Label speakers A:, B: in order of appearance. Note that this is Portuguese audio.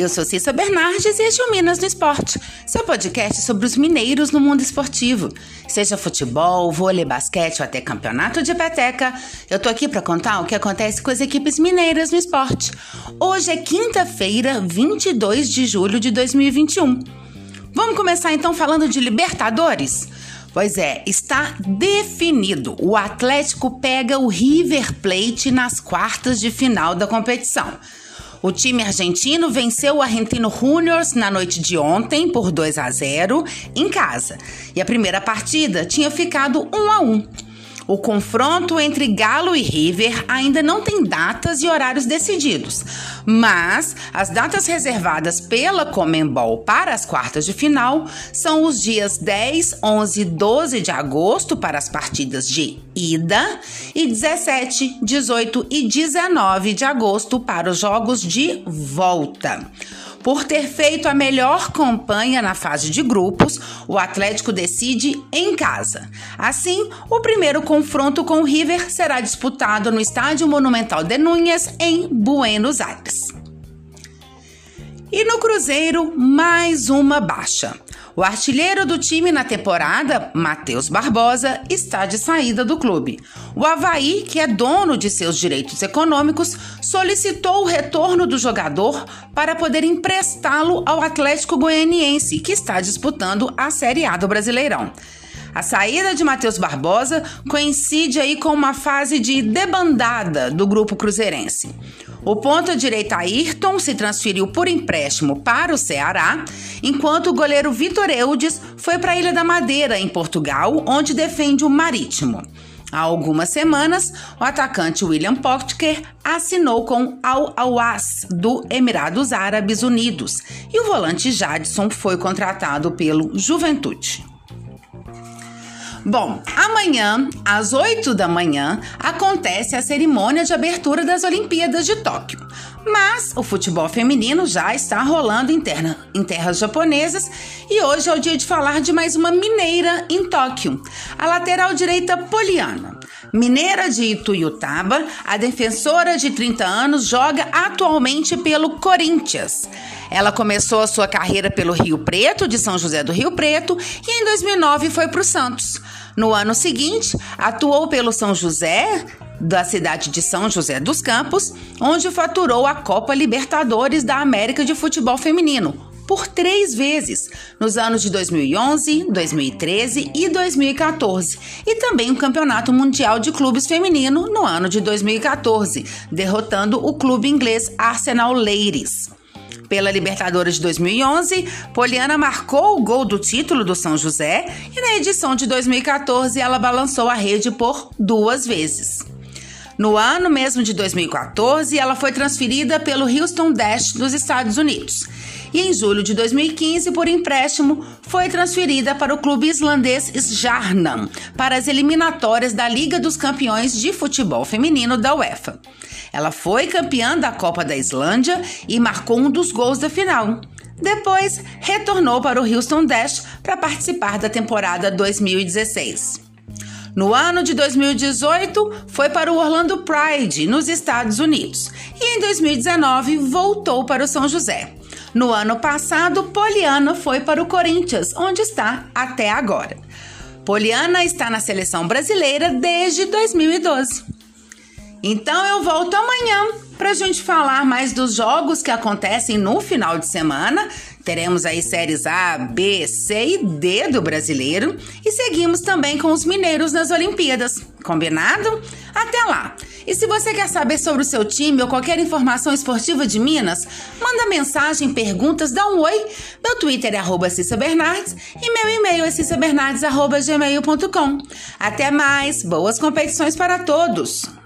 A: Eu sou Cissa Bernardes e este é o Minas no Esporte, seu podcast sobre os mineiros no mundo esportivo. Seja futebol, vôlei, basquete ou até campeonato de peteca, eu tô aqui para contar o que acontece com as equipes mineiras no esporte. Hoje é quinta-feira, 22 de julho de 2021. Vamos começar então falando de Libertadores? Pois é, está definido. O Atlético pega o River Plate nas quartas de final da competição. O time argentino venceu o Argentino Juniors na noite de ontem por 2 a 0 em casa. E a primeira partida tinha ficado 1 a 1. O confronto entre Galo e River ainda não tem datas e horários decididos, mas as datas reservadas pela Comembol para as quartas de final são os dias 10, 11 e 12 de agosto para as partidas de ida e 17, 18 e 19 de agosto para os jogos de volta. Por ter feito a melhor campanha na fase de grupos, o Atlético decide em casa. Assim, o primeiro confronto com o River será disputado no Estádio Monumental de Núñez, em Buenos Aires. E no Cruzeiro, mais uma baixa. O artilheiro do time na temporada, Matheus Barbosa, está de saída do clube. O Havaí, que é dono de seus direitos econômicos, solicitou o retorno do jogador para poder emprestá-lo ao Atlético Goianiense, que está disputando a Série A do Brasileirão. A saída de Matheus Barbosa coincide aí com uma fase de debandada do grupo cruzeirense. O ponta-direita Ayrton se transferiu por empréstimo para o Ceará, enquanto o goleiro Vitor Eudes foi para a Ilha da Madeira, em Portugal, onde defende o Marítimo. Há algumas semanas, o atacante William Potker assinou com Al Awas do Emirados Árabes Unidos e o volante Jadson foi contratado pelo Juventude. Bom, amanhã, às 8 da manhã, acontece a cerimônia de abertura das Olimpíadas de Tóquio. Mas o futebol feminino já está rolando em, em terras japonesas e hoje é o dia de falar de mais uma mineira em Tóquio, a lateral direita Poliana. Mineira de Ituiutaba, a defensora de 30 anos joga atualmente pelo Corinthians. Ela começou a sua carreira pelo Rio Preto, de São José do Rio Preto, e em 2009 foi para o Santos. No ano seguinte, atuou pelo São José, da cidade de São José dos Campos, onde faturou a Copa Libertadores da América de Futebol Feminino, por três vezes, nos anos de 2011, 2013 e 2014, e também o Campeonato Mundial de Clubes Feminino no ano de 2014, derrotando o clube inglês Arsenal Ladies. Pela Libertadores de 2011, Poliana marcou o gol do título do São José e na edição de 2014 ela balançou a rede por duas vezes. No ano mesmo de 2014, ela foi transferida pelo Houston Dash dos Estados Unidos. E em julho de 2015, por empréstimo, foi transferida para o clube islandês Stjarnan para as eliminatórias da Liga dos Campeões de Futebol Feminino da UEFA. Ela foi campeã da Copa da Islândia e marcou um dos gols da final. Depois, retornou para o Houston Dash para participar da temporada 2016. No ano de 2018, foi para o Orlando Pride, nos Estados Unidos, e em 2019 voltou para o São José. No ano passado, Poliana foi para o Corinthians, onde está até agora. Poliana está na seleção brasileira desde 2012. Então eu volto amanhã para a gente falar mais dos jogos que acontecem no final de semana. Teremos aí séries A, B, C e D do brasileiro e seguimos também com os mineiros nas Olimpíadas. Combinado? Até lá! E se você quer saber sobre o seu time ou qualquer informação esportiva de Minas, manda mensagem, perguntas, dá um oi. Meu Twitter é arroba Cissa Bernardes e meu e-mail é cissabernardes.gmail.com. Até mais! Boas competições para todos!